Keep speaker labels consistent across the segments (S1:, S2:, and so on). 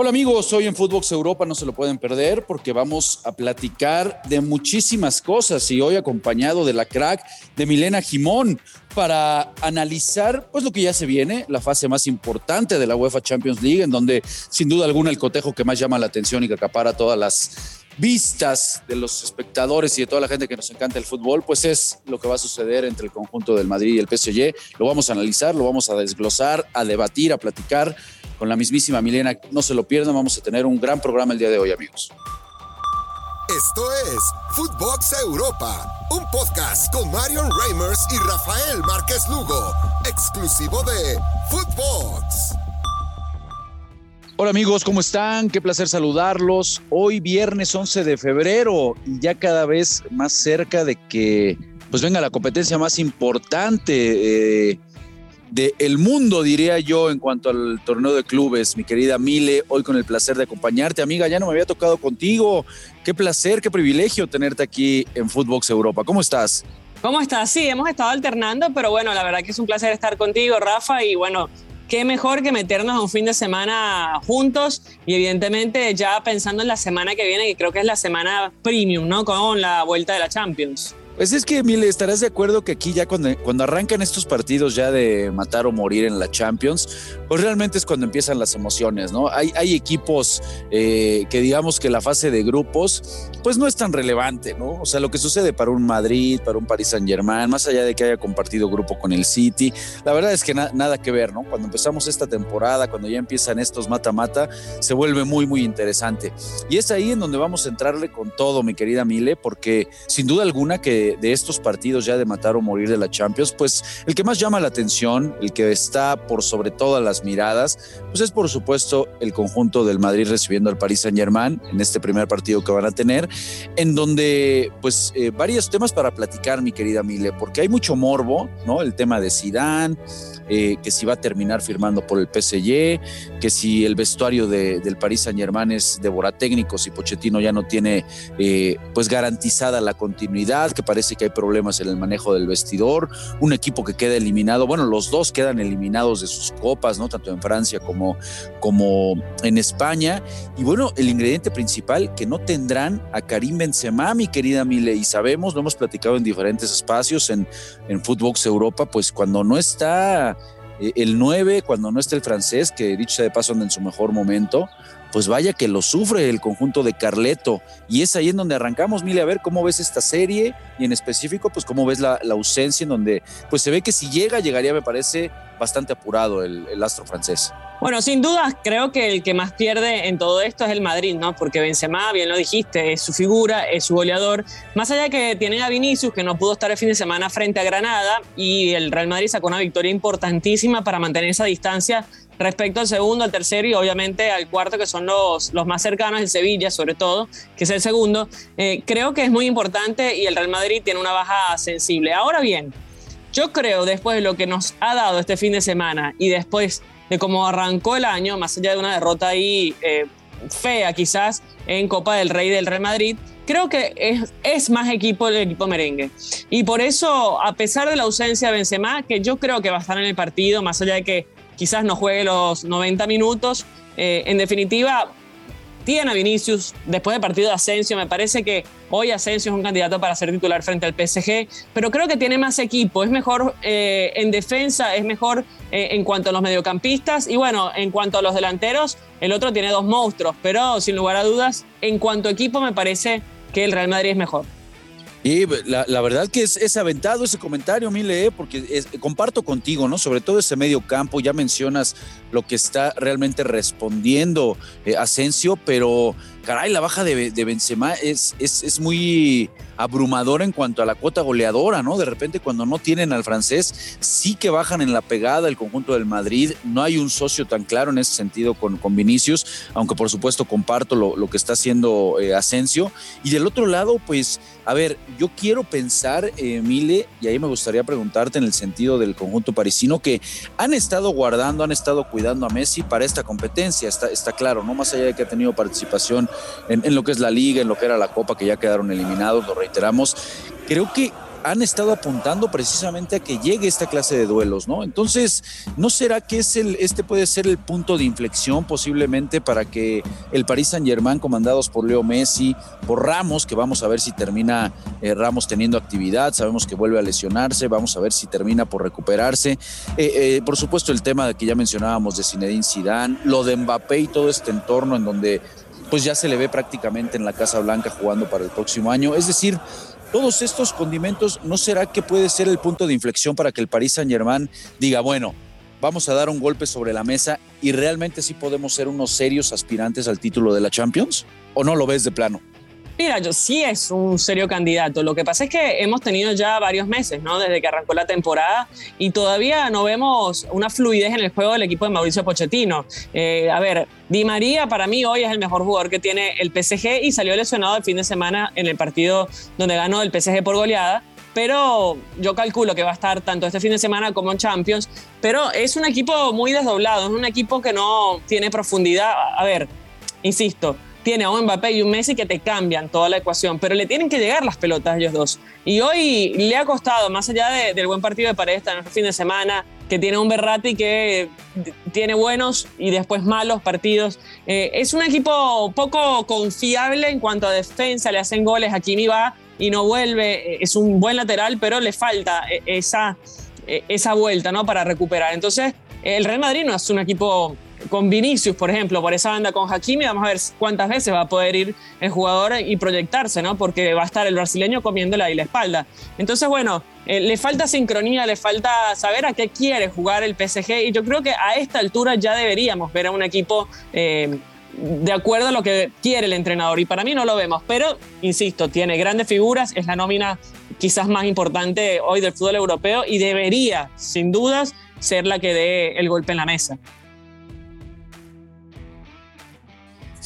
S1: Hola amigos, hoy en Footbox Europa no se lo pueden perder porque vamos a platicar de muchísimas cosas y hoy acompañado de la crack de Milena Jimón para analizar pues lo que ya se viene, la fase más importante de la UEFA Champions League en donde sin duda alguna el cotejo que más llama la atención y que acapara todas las vistas de los espectadores y de toda la gente que nos encanta el fútbol, pues es lo que va a suceder entre el conjunto del Madrid y el PSG. Lo vamos a analizar, lo vamos a desglosar, a debatir, a platicar con la mismísima Milena. No se lo pierdan, vamos a tener un gran programa el día de hoy, amigos.
S2: Esto es Footbox Europa, un podcast con Marion Reimers y Rafael Márquez Lugo, exclusivo de Footbox.
S1: Hola amigos, ¿cómo están? Qué placer saludarlos. Hoy viernes 11 de febrero y ya cada vez más cerca de que pues venga la competencia más importante eh, del mundo, diría yo, en cuanto al torneo de clubes. Mi querida Mile, hoy con el placer de acompañarte, amiga, ya no me había tocado contigo. Qué placer, qué privilegio tenerte aquí en Footbox Europa. ¿Cómo estás?
S3: ¿Cómo estás? Sí, hemos estado alternando, pero bueno, la verdad que es un placer estar contigo, Rafa, y bueno, qué mejor que meternos un fin de semana juntos y evidentemente ya pensando en la semana que viene, que creo que es la semana premium, ¿no? Con la vuelta de la Champions.
S1: Pues es que, Mile, estarás de acuerdo que aquí ya cuando, cuando arrancan estos partidos ya de matar o morir en la Champions, pues realmente es cuando empiezan las emociones, ¿no? Hay, hay equipos eh, que digamos que la fase de grupos, pues no es tan relevante, ¿no? O sea, lo que sucede para un Madrid, para un Paris Saint Germain, más allá de que haya compartido grupo con el City, la verdad es que nada que ver, ¿no? Cuando empezamos esta temporada, cuando ya empiezan estos mata-mata, se vuelve muy, muy interesante. Y es ahí en donde vamos a entrarle con todo, mi querida Mile, porque sin duda alguna que de, estos partidos ya de matar o morir de la Champions, pues el que más llama la atención, el que está por sobre todas las miradas, pues es por supuesto el conjunto del Madrid recibiendo al Paris Saint Germain en este primer partido que van a tener, en donde pues eh, varios temas para platicar, mi querida Mile, porque hay mucho morbo, ¿no? El tema de Zidane, eh, que si va a terminar firmando por el PSG, que si el vestuario del Paris Saint Germain es de técnicos y Pochettino ya no tiene eh, pues garantizada la continuidad, que parece que hay problemas en el manejo del vestidor, un equipo que queda eliminado, bueno, los dos quedan eliminados de sus copas. Tanto en Francia como, como en España. Y bueno, el ingrediente principal, que no tendrán a Karim Benzema, mi querida Mile, y sabemos, lo hemos platicado en diferentes espacios en, en Footbox Europa, pues cuando no está eh, el 9, cuando no está el francés, que dicho sea de paso anda en su mejor momento, pues vaya que lo sufre el conjunto de Carleto. Y es ahí en donde arrancamos, Mile, a ver cómo ves esta serie y en específico, pues cómo ves la, ausencia en donde, pues se ve que si llega, llegaría, me parece, bastante apurado el, astro francés.
S3: Bueno, sin duda creo que el que más pierde en todo esto es el Madrid, ¿no? Porque Benzema, bien lo dijiste, es su figura, es su goleador. Más allá de que tienen a Vinicius, que no pudo estar el fin de semana frente a Granada, y el Real Madrid sacó una victoria importantísima para mantener esa distancia respecto al segundo, al tercero y obviamente al cuarto, que son los, los más cercanos, el Sevilla sobre todo, que es el segundo. Eh, creo que es muy importante y el Real Madrid tiene una baja sensible. Ahora bien, yo creo después de lo que nos ha dado este fin de semana y después de cómo arrancó el año, más allá de una derrota ahí eh, fea quizás en Copa del Rey del Real Madrid, creo que es, es, más equipo el equipo merengue. Y por eso, a pesar de la ausencia de Benzema, que yo creo que va a estar en el partido, más allá de que quizás no juegue los 90 minutos. Eh, en definitiva, tiene a Vinicius después del partido de Asensio. Me parece que hoy Asensio es un candidato para ser titular frente al PSG, pero creo que tiene más equipo. Es mejor eh, en defensa, es mejor eh, en cuanto a los mediocampistas y bueno, en cuanto a los delanteros, el otro tiene dos monstruos, pero sin lugar a dudas, en cuanto a equipo, me parece que el Real Madrid es mejor.
S1: Y la, verdad que es, aventado ese comentario, Mile, ¿eh? porque comparto contigo, ¿no? Sobre todo ese medio campo, ya mencionas lo que está realmente respondiendo eh, Asensio, pero caray, la baja de, Benzema es, es, es, muy abrumadora en cuanto a la cuota goleadora, ¿no? De repente cuando no tienen al francés, sí que bajan en la pegada el conjunto del Madrid, no hay un socio tan claro en ese sentido con, con Vinicius, aunque por supuesto comparto lo, que está haciendo eh, Asensio. Y del otro lado, pues, a ver, yo quiero pensar, eh, Mile, y ahí me gustaría preguntarte en el sentido del conjunto parisino, que han estado guardando, han estado cuidando a Messi para esta competencia, está, está claro, ¿no? Más allá de que ha tenido participación en, lo que es la liga, en lo que era la Copa, que ya quedaron eliminados, lo reiteramos. Creo que han estado apuntando precisamente a que llegue esta clase de duelos, ¿no? Entonces, ¿no será que es el, este puede ser el punto de inflexión posiblemente para que el Paris Saint Germain, comandados por Leo Messi, por Ramos, que vamos a ver si termina eh, Ramos teniendo actividad, sabemos que vuelve a lesionarse, vamos a ver si termina por recuperarse. Eh, eh, por supuesto, el tema de que ya mencionábamos de Zinedine Zidane, lo de Mbappé y todo este entorno en donde pues ya se le ve prácticamente en la Casa Blanca jugando para el próximo año. Es decir, todos estos condimentos, ¿no será que puede ser el punto de inflexión para que el Paris Saint Germain diga, bueno, vamos a dar un golpe sobre la mesa y realmente sí podemos ser unos serios aspirantes al título de la Champions? ¿O no lo ves de plano?
S3: Mira, yo sí es un serio candidato. Lo que pasa es que hemos tenido ya varios meses, ¿no? Desde que arrancó la temporada y todavía no vemos una fluidez en el juego del equipo de Mauricio Pochettino. Eh, a ver, Di María para mí hoy es el mejor jugador que tiene el PSG y salió lesionado el fin de semana en el partido donde ganó el PSG por goleada pero yo calculo que va a estar tanto este fin de semana como en Champions. Pero es un equipo muy desdoblado, es un equipo que no tiene profundidad. A ver, insisto, tiene a un Mbappé y un Messi que te cambian toda la ecuación, pero le tienen que llegar las pelotas a ellos dos. Y hoy le ha costado, más allá del buen partido de Paredes en el fin de semana, que tiene un Berratti que tiene buenos y después malos partidos. Eh, es un equipo poco confiable en cuanto a defensa, le hacen goles, Kimi va y no vuelve, eh, es un buen lateral, pero le falta eh, esa, esa vuelta ¿no? para recuperar. Entonces, el Real Madrid no es un equipo con Vinicius, por ejemplo, por esa banda con Hakimi, vamos a ver cuántas veces va a poder ir el jugador y proyectarse, ¿no? Porque va a estar el brasileño comiéndole ahí la espalda. Entonces, bueno, eh, le falta sincronía, le falta saber a qué quiere jugar el PSG y yo creo que a esta altura ya deberíamos ver a un equipo eh, de acuerdo a lo que quiere el entrenador y para mí no lo vemos, pero insisto, tiene grandes figuras, es la nómina quizás más importante hoy del fútbol europeo y debería, sin dudas, ser la que dé el golpe en la mesa.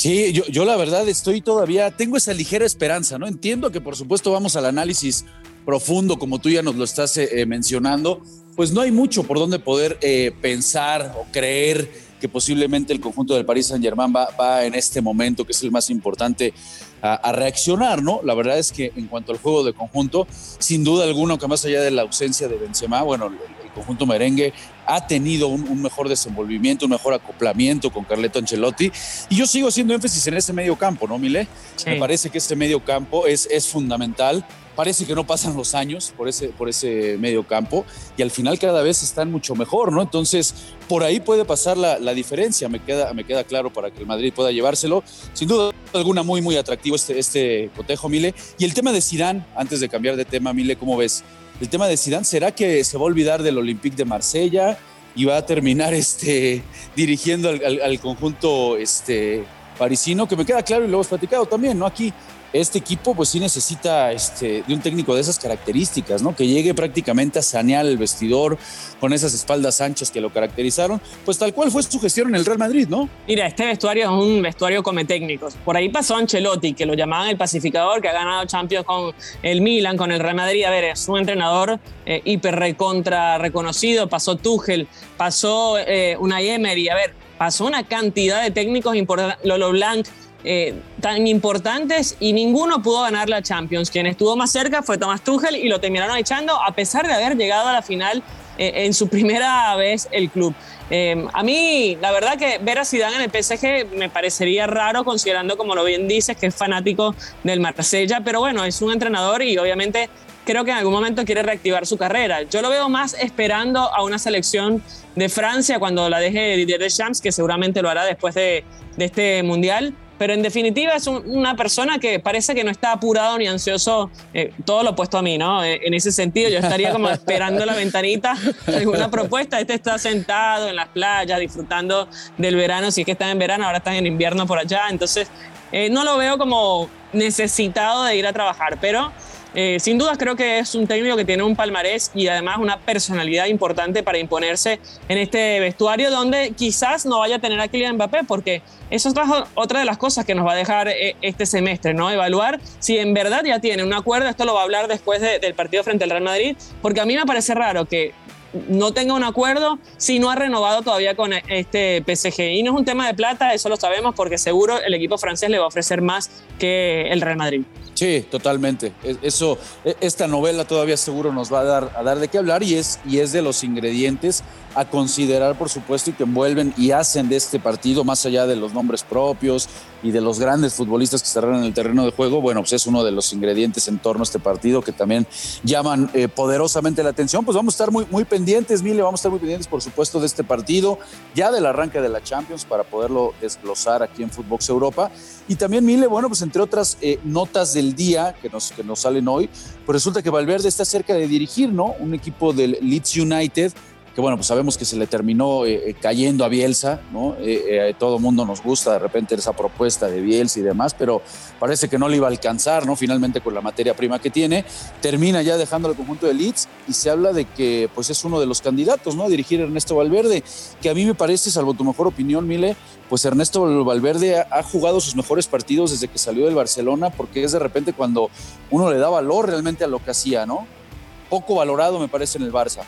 S1: Sí, yo, la verdad estoy todavía, tengo esa ligera esperanza, ¿no? Entiendo que por supuesto vamos al análisis profundo, como tú ya nos lo estás eh, eh, mencionando, pues no hay mucho por donde poder eh, pensar o creer que posiblemente el conjunto del Paris Saint Germain va, en este momento, que es el más importante, a, reaccionar, ¿no? La verdad es que en cuanto al juego de conjunto, sin duda alguna, que más allá de la ausencia de Benzema, bueno, conjunto merengue ha tenido un, mejor desenvolvimiento, un mejor acoplamiento con Carleto Ancelotti. Y yo sigo haciendo énfasis en ese medio campo, ¿no, Mile? Me parece que ese medio campo es, es fundamental. Parece que no pasan los años por ese, por ese medio campo y al final cada vez están mucho mejor, ¿no? Entonces, por ahí puede pasar la, la diferencia, me queda, me queda claro para que el Madrid pueda llevárselo. Sin duda alguna, muy, muy atractivo este, este cotejo, Mile. Y el tema de Zidane, antes de cambiar de tema, Mile, ¿cómo ves? El tema de Zidane, ¿será que se va a olvidar del Olympique de Marsella y va a terminar este, dirigiendo al, conjunto este, parisino? Que me queda claro y lo hemos platicado también, ¿no? Aquí este equipo pues sí necesita este, de un técnico de esas características, ¿no? Que llegue prácticamente a sanear el vestidor con esas espaldas anchas que lo caracterizaron, pues tal cual fue su gestión en el Real Madrid, ¿no?
S3: Mira, este vestuario es un vestuario come técnicos. Por ahí pasó Ancelotti, que lo llamaban el pacificador, que ha ganado Champions con el Milan, con el Real Madrid. A ver, es un entrenador eh, hiper recontra reconocido. Pasó Tuchel, pasó eh, Unai Emery. A ver, pasó una cantidad de técnicos. Lolo Blanc, eh, tan importantes y ninguno pudo ganar la Champions. Quien estuvo más cerca fue Thomas Tuchel y lo terminaron echando a pesar de haber llegado a la final en su primera vez el club. Eh, a mí, la verdad que ver a Zidane en el PSG me parecería raro considerando, como lo bien dices, que es fanático del Marsella, pero bueno, es un entrenador y obviamente creo que en algún momento quiere reactivar su carrera. Yo lo veo más esperando a una selección de Francia cuando la deje Didier Deschamps, que seguramente lo hará después de, de este mundial pero en definitiva es una persona que parece que no está apurado ni ansioso, eh, todo lo opuesto a mí, ¿no? Eh, en ese sentido yo estaría como esperando la ventanita alguna propuesta, este está sentado en las playas disfrutando del verano, si es que están en verano, ahora están en invierno por allá, entonces eh, no lo veo como necesitado de ir a trabajar, pero eh, sin duda creo que es un técnico que tiene un palmarés y además una personalidad importante para imponerse en este vestuario donde quizás no vaya a tener a Kylian Mbappé porque eso es otra de las cosas que nos va a dejar eh, este semestre, ¿no? Evaluar si en verdad ya tiene un acuerdo, esto lo va a hablar después del partido frente al Real Madrid, porque a mí me parece raro que no tenga un acuerdo si no ha renovado todavía con este PSG. Y no es un tema de plata, eso lo sabemos porque seguro el equipo francés le va a ofrecer más que el Real Madrid.
S1: Sí, totalmente. Eso, e, esta novela todavía seguro nos va a dar, a dar de qué hablar y es, y es de los ingredientes a considerar, por supuesto, y que envuelven y hacen de este partido, más allá de los nombres propios y de los grandes futbolistas que estarán en el terreno de juego, bueno, pues es uno de los ingredientes en torno a este partido que también llaman eh, poderosamente la atención. Pues vamos a estar muy, muy pendientes, Mile, vamos a estar muy pendientes, por supuesto, de este partido, ya del arranque de la Champions, para poderlo desglosar aquí en Footbox Europa. Y también, Mile, bueno, pues entre otras eh, notas del día que nos, que nos salen hoy, pues resulta que Valverde está cerca de dirigir, ¿no? Un equipo del Leeds United que bueno, pues sabemos que se le terminó eh, eh, cayendo a Bielsa, ¿no? Eh, todo el mundo nos gusta de repente esa propuesta de Bielsa y demás, pero parece que no le iba a alcanzar, ¿no? Finalmente con la materia prima que tiene, termina ya dejando el conjunto de Leeds y se habla de que pues es uno de los candidatos, ¿no? A dirigir Ernesto Valverde, que a mí me parece, salvo tu mejor opinión, Mile, pues Ernesto Valverde ha jugado sus mejores partidos desde que salió del Barcelona, porque es de repente cuando uno le da valor realmente a lo que hacía, ¿no? Poco valorado me parece en el Barça.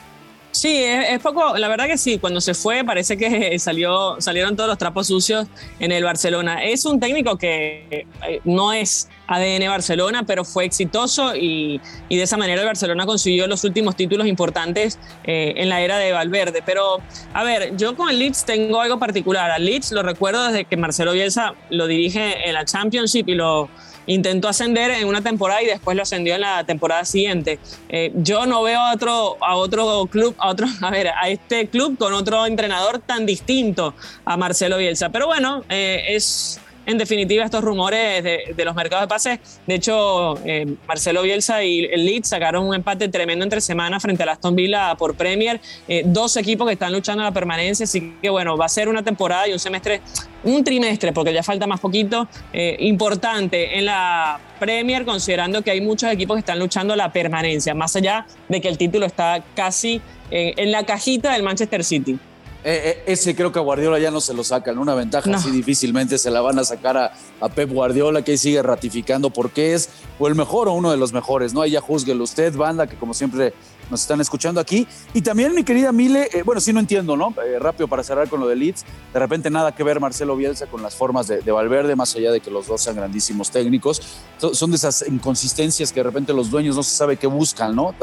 S3: Sí, es, poco, la verdad que sí, cuando se fue parece que salió, salieron todos los trapos sucios en el Barcelona. Es un técnico que eh, no es ADN Barcelona, pero fue exitoso y, de esa manera el Barcelona consiguió los últimos títulos importantes eh, en la era de Valverde. Pero, a ver, yo con el Leeds tengo algo particular. Al Leeds lo recuerdo desde que Marcelo Bielsa lo dirige en la Championship y lo intentó ascender en una temporada y después lo ascendió en la temporada siguiente. Eh, yo no veo a otro, a otro club, a otro, a ver, a este club con otro entrenador tan distinto a Marcelo Bielsa. Pero bueno, eh, es en definitiva estos rumores de, los mercados de pases. De hecho, eh, Marcelo Bielsa y el Leeds sacaron un empate tremendo entre semanas frente a Aston Villa por Premier. Eh, dos equipos que están luchando la permanencia, así que bueno, va a ser una temporada y un semestre, un trimestre, porque ya falta más poquito, eh, importante en la Premier, considerando que hay muchos equipos que están luchando la permanencia, más allá de que el título está casi en la cajita del Manchester City.
S1: Eh, eh, ese creo que a Guardiola ya no se lo sacan. Una ventaja así difícilmente se la van a sacar a, Pep Guardiola, que sigue ratificando porque es o el mejor o uno de los mejores. ¿no? Ahí ya juzguelo usted, banda, que como siempre nos están escuchando aquí. Y también, mi querida Mile, eh, bueno, sí no entiendo, ¿no? rápido para cerrar con lo de Leeds. De repente nada que ver Marcelo Bielsa con las formas de, Valverde, más allá de que los dos sean grandísimos técnicos. son de esas inconsistencias que de repente los dueños no se sabe qué buscan, ¿no?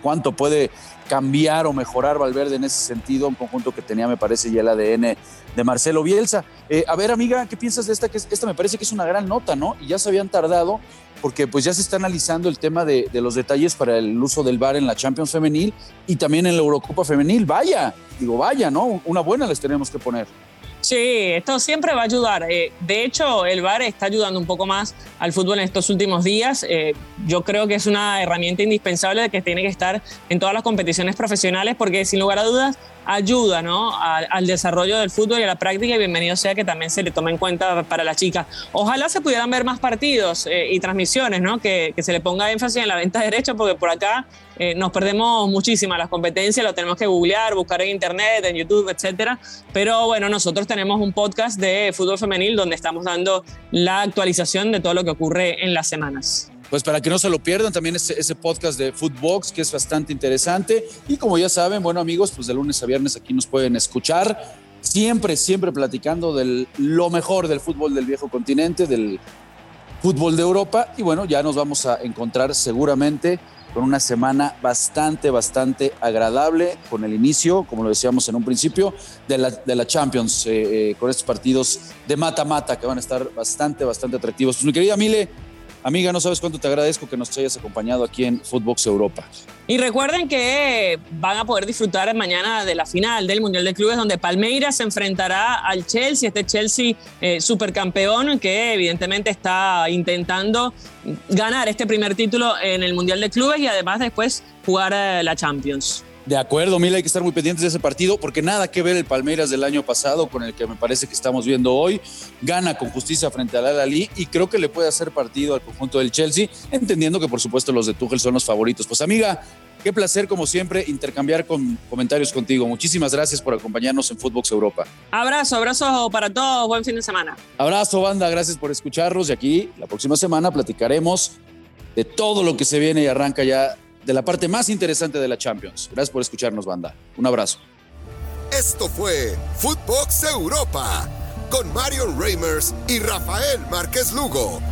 S1: ¿Cuánto puede cambiar o mejorar Valverde en ese sentido, un conjunto que tenía, me parece, ya el ADN de Marcelo Bielsa. Eh, a ver, amiga, ¿qué piensas de esta? Que esta me parece que es una gran nota, ¿no? Y ya se habían tardado porque pues ya se está analizando el tema de, los detalles para el uso del VAR en la Champions Femenil y también en la Eurocopa Femenil. Vaya, digo, vaya, ¿no? Una buena les tenemos que poner.
S3: Sí, esto siempre va a ayudar. Eh, de hecho, el VAR está ayudando un poco más al fútbol en estos últimos días. Eh, yo creo que es una herramienta indispensable que tiene que estar en todas las competiciones profesionales porque sin lugar a dudas ayuda ¿no? al, desarrollo del fútbol y a la práctica y bienvenido sea que también se le tome en cuenta para las chicas. Ojalá se pudieran ver más partidos eh, y transmisiones, ¿no? que, que, se le ponga énfasis en la venta de derechos porque por acá eh, nos perdemos muchísimas las competencias, lo tenemos que googlear, buscar en internet, en YouTube, etcétera. Pero bueno, nosotros tenemos un podcast de fútbol femenil donde estamos dando la actualización de todo lo que ocurre en las semanas
S1: pues para que no se lo pierdan, también ese, podcast de Footbox, que es bastante interesante. Y como ya saben, bueno amigos, pues de lunes a viernes aquí nos pueden escuchar. Siempre, siempre platicando de lo mejor del fútbol del viejo continente, del fútbol de Europa. Y bueno, ya nos vamos a encontrar seguramente con una semana bastante, bastante agradable con el inicio, como lo decíamos en un principio, de la, de la Champions, eh, eh, con estos partidos de mata-mata que van a estar bastante, bastante atractivos. Pues mi querida Mile, Amiga, no sabes cuánto te agradezco que nos hayas acompañado aquí en Footbox Europa.
S3: Y recuerden que van a poder disfrutar mañana de la final del Mundial de Clubes, donde Palmeiras se enfrentará al Chelsea, este Chelsea eh, supercampeón que evidentemente está intentando ganar este primer título en el Mundial de Clubes y además después jugar eh, la Champions.
S1: De acuerdo, Mila, hay que estar muy pendientes de ese partido porque nada que ver el Palmeiras del año pasado con el que me parece que estamos viendo hoy. Gana con justicia frente al Al-Ali y creo que le puede hacer partido al conjunto del Chelsea, entendiendo que por supuesto los de Tuchel son los favoritos. Pues amiga, qué placer como siempre intercambiar con comentarios contigo. Muchísimas gracias por acompañarnos en Footbox Europa.
S3: Abrazo, abrazo para todos, buen fin de semana.
S1: Abrazo, banda, gracias por escucharnos y aquí la próxima semana platicaremos de todo lo que se viene y arranca ya de la parte más interesante de la Champions. Gracias por escucharnos, banda. Un abrazo.
S2: Esto fue Footbox Europa con Marion Reimers y Rafael Márquez Lugo,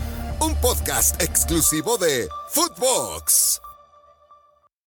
S2: un podcast exclusivo de Footbox.